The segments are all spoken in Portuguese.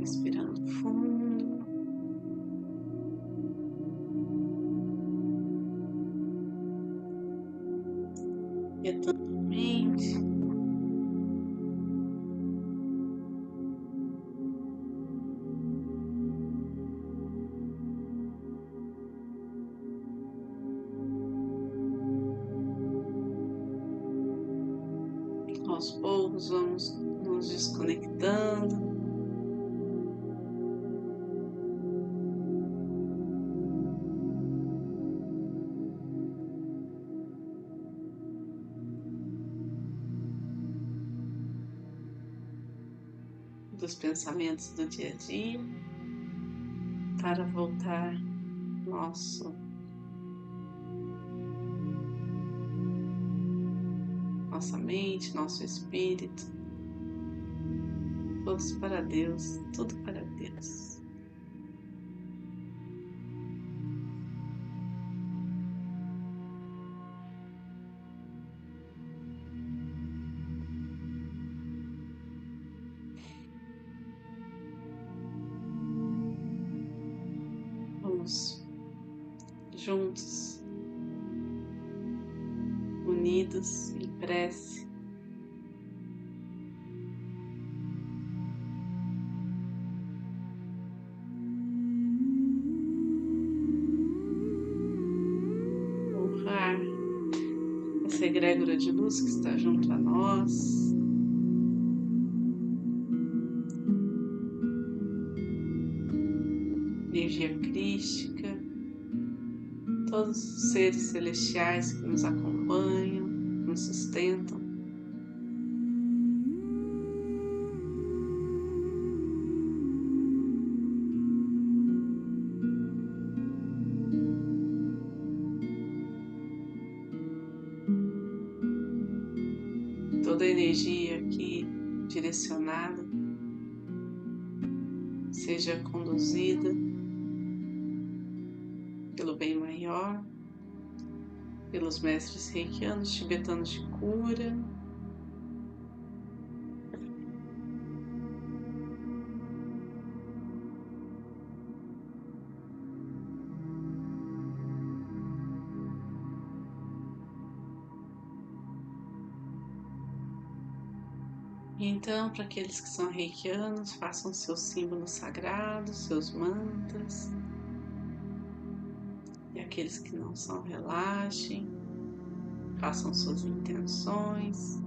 Respirando fundo. Retando a mente. Pensamentos do dia a dia para voltar nosso nossa mente, nosso espírito, todos para Deus, tudo para Deus. Egrégora de luz que está junto a nós. Energia crística, todos os seres celestiais que nos acompanham nos sustentam. Toda a energia aqui direcionada seja conduzida pelo bem maior pelos mestres reikianos tibetanos de cura. Então, para aqueles que são reikianos, façam seus símbolos sagrados, seus mantras aqueles que não são, relaxem, façam suas intenções.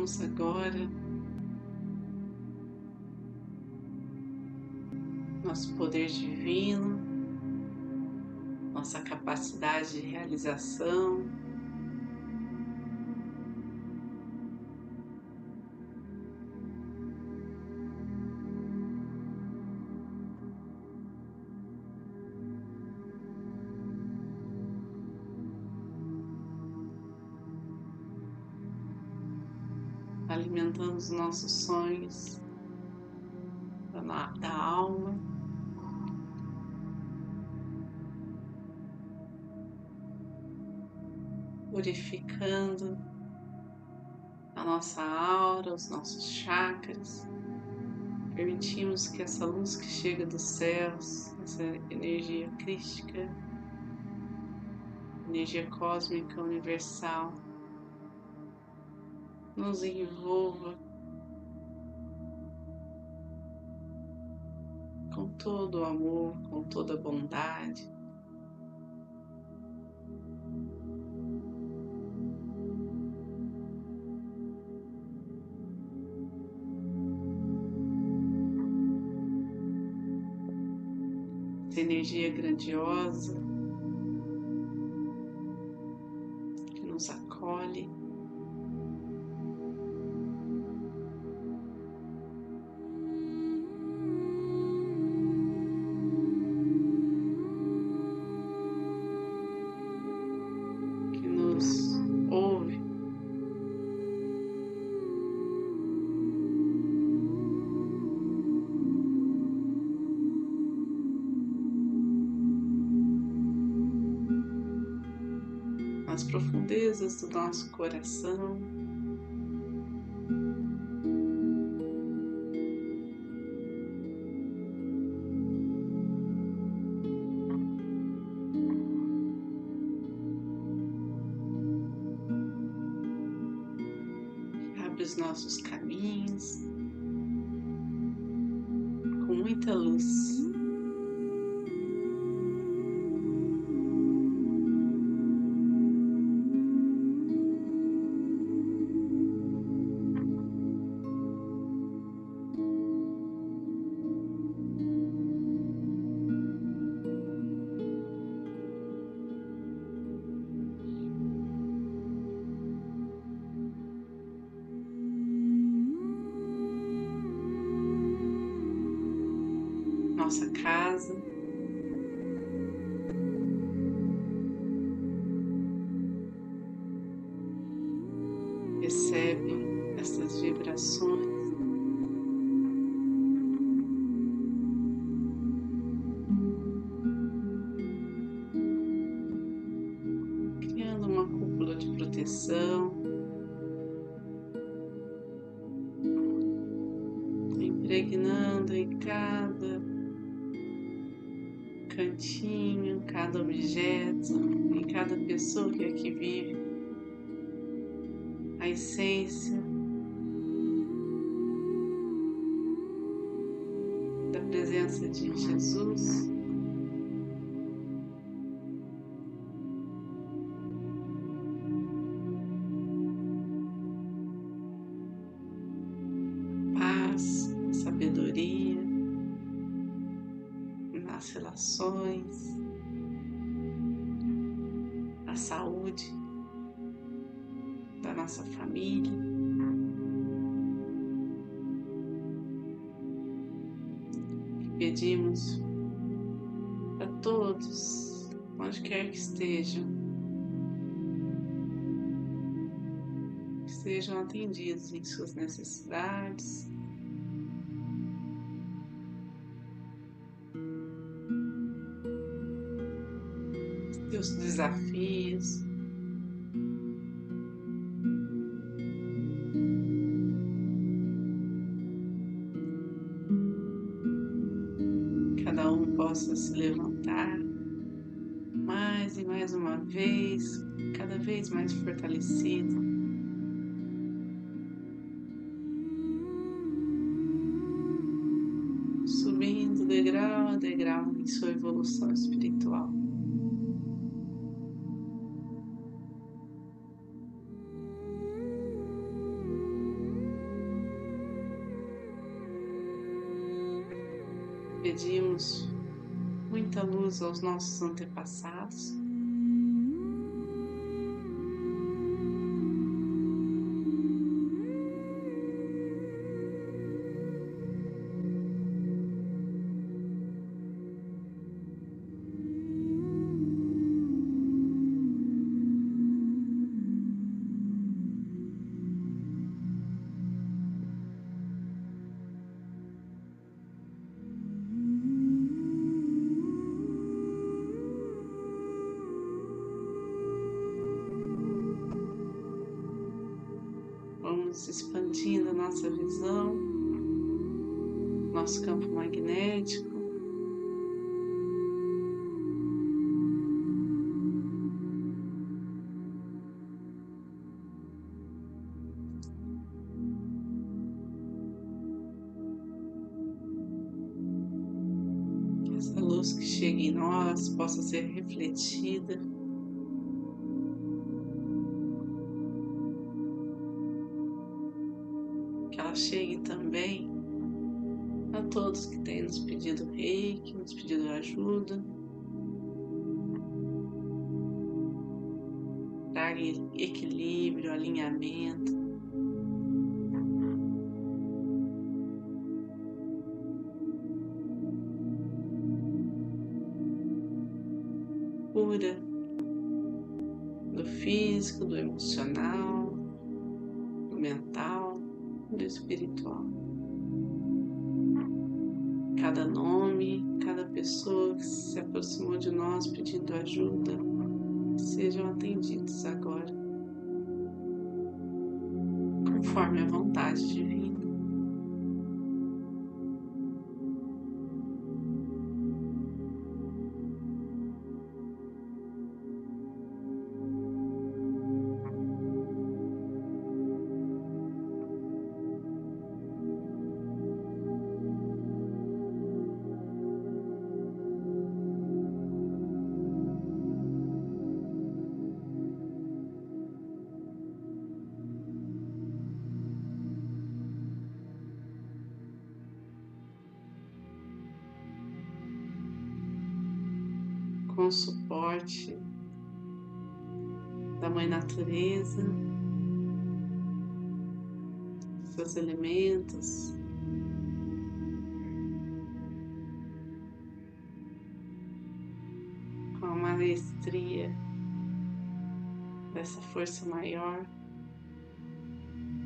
Ativamos agora nosso poder divino, nossa capacidade de realização. Alimentando os nossos sonhos da, da alma. Purificando a nossa aura, os nossos chakras. Permitimos que essa luz que chega dos céus, essa energia crística, energia cósmica universal, nos envolva todo o amor, com toda a bondade. Essa energia grandiosa nosso coração. Abre os nossos caminhos com muita luz. Nossa casa. Objeto, em cada pessoa que aqui vive, a essência Pedimos a todos, onde quer que estejam, que sejam atendidos em suas necessidades, seus desafios. Mais uma vez, cada vez mais fortalecido. Subindo degrau a degrau em sua evolução espiritual. pedimos muita luz aos nossos antepassados. Nossa visão, nosso campo magnético. luz que chega em nós possa ser refletida. Chegue também a todos que têm nos pedido reiki, nos pedido ajuda. Traga equilíbrio, alinhamento. cura do físico, do emocional, espiritual. Cada nome, cada pessoa que se aproximou de nós pedindo ajuda, sejam atendidos agora, conforme a vontade divina. O suporte da Mãe Natureza, seus elementos. Com a maestria dessa força maior,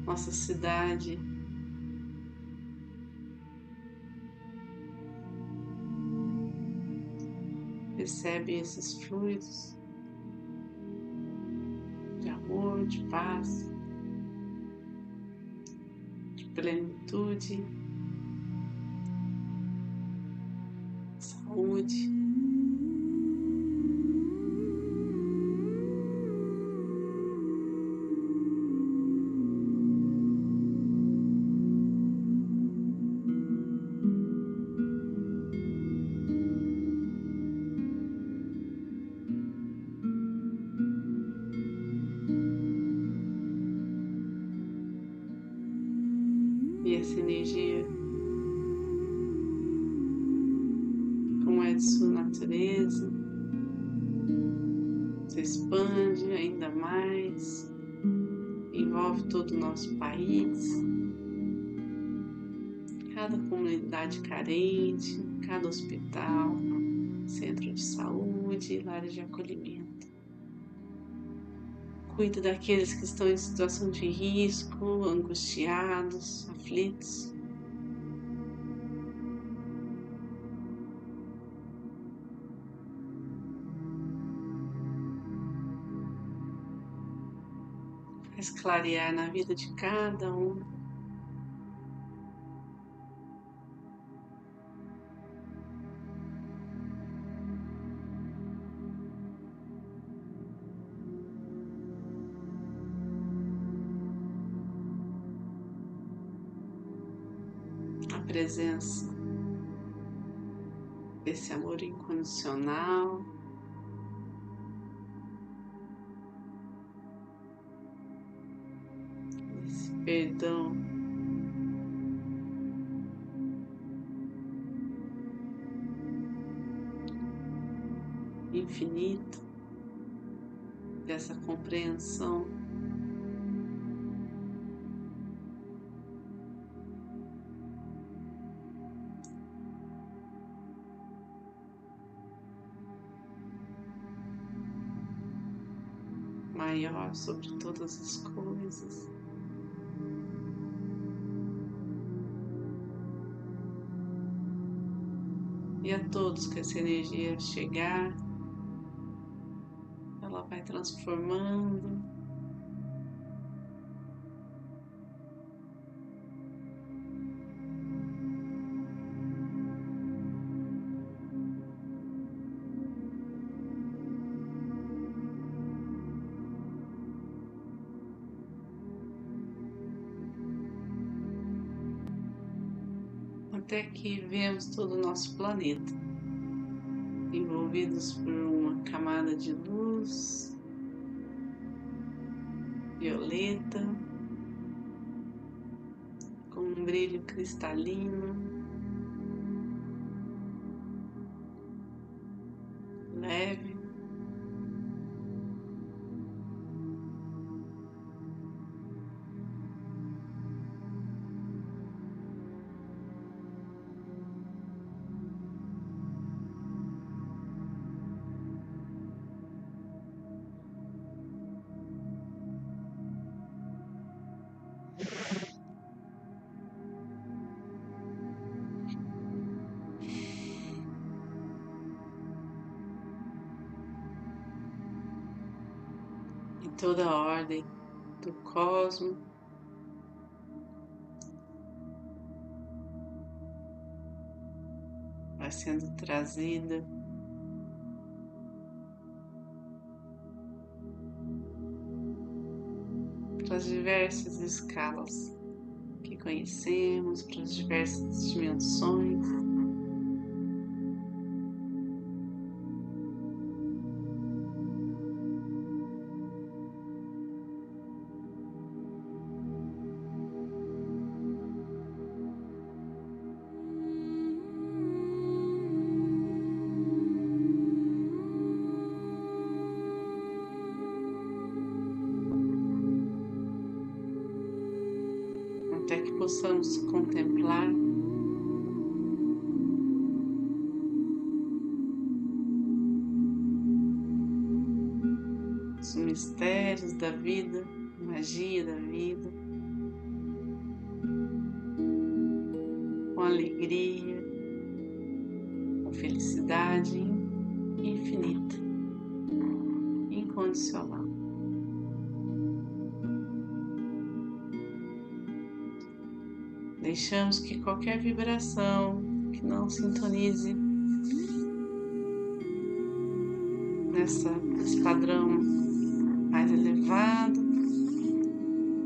nossa cidade recebe esses fluidos de amor, de paz, de plenitude, saúde. Sua natureza, se expande ainda mais, envolve todo o nosso país, cada comunidade carente, cada hospital, centro de saúde, lares de acolhimento. Cuida daqueles que estão em situação de risco, angustiados, aflitos. Clarear na vida de cada um. presença desse amor incondicional. Dessa compreensão maior sobre todas as coisas. E a todos que essa energia chegar, vai transformando. Até que vemos todo o nosso planeta envolvidos por uma camada de luz violeta com um brilho cristalino toda a ordem do cosmo. Vai sendo trazida para as diversas escalas que conhecemos, para as diversas dimensões. Os mistérios da vida, magia da vida, com alegria, com felicidade infinita, incondicional. Deixamos que qualquer vibração que não sintonize nessa, nesse padrão mais elevado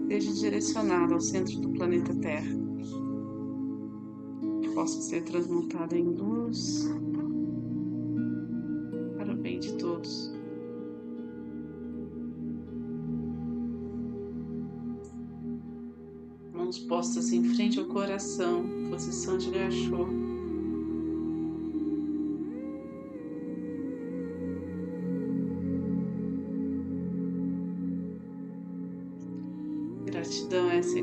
seja direcionado ao centro do planeta Terra, que possa ser transmutada em luz para o bem de todos. mãos postas em frente ao coração, posição de gachô.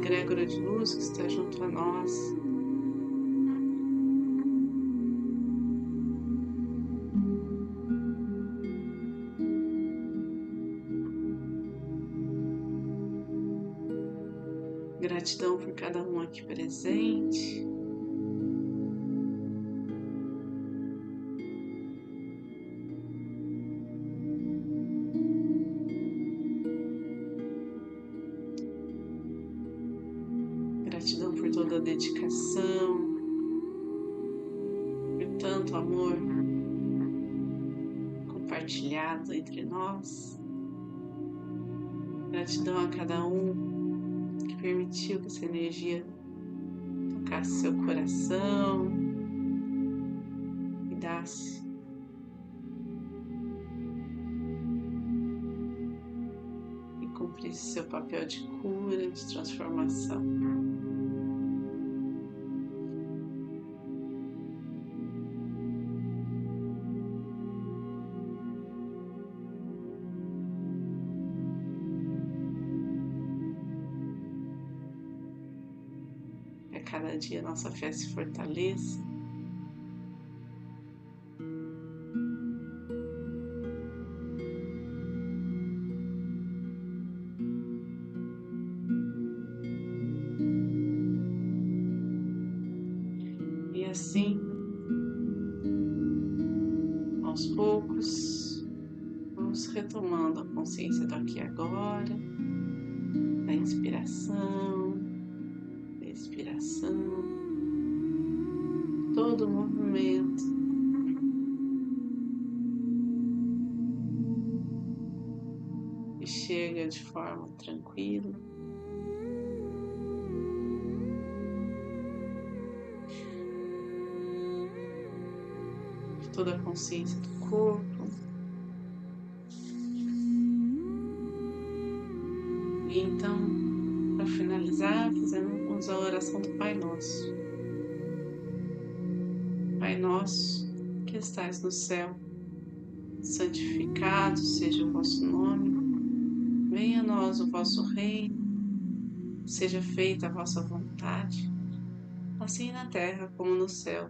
Egrégora de luz que está junto a nós. Gratidão por cada um aqui presente. E cumprisse seu papel de cura, de transformação. cada dia nossa fé se fortaleça. Assim, aos poucos, vamos retomando a consciência do aqui e agora, da inspiração respiração, todo o movimento. E chega de forma tranquila. Toda a consciência do corpo. E então, para finalizar, fazemos a oração do Pai Nosso. Pai Nosso, que estais no céu, santificado seja o vosso nome, venha a nós o vosso reino, seja feita a vossa vontade, assim na terra como no céu.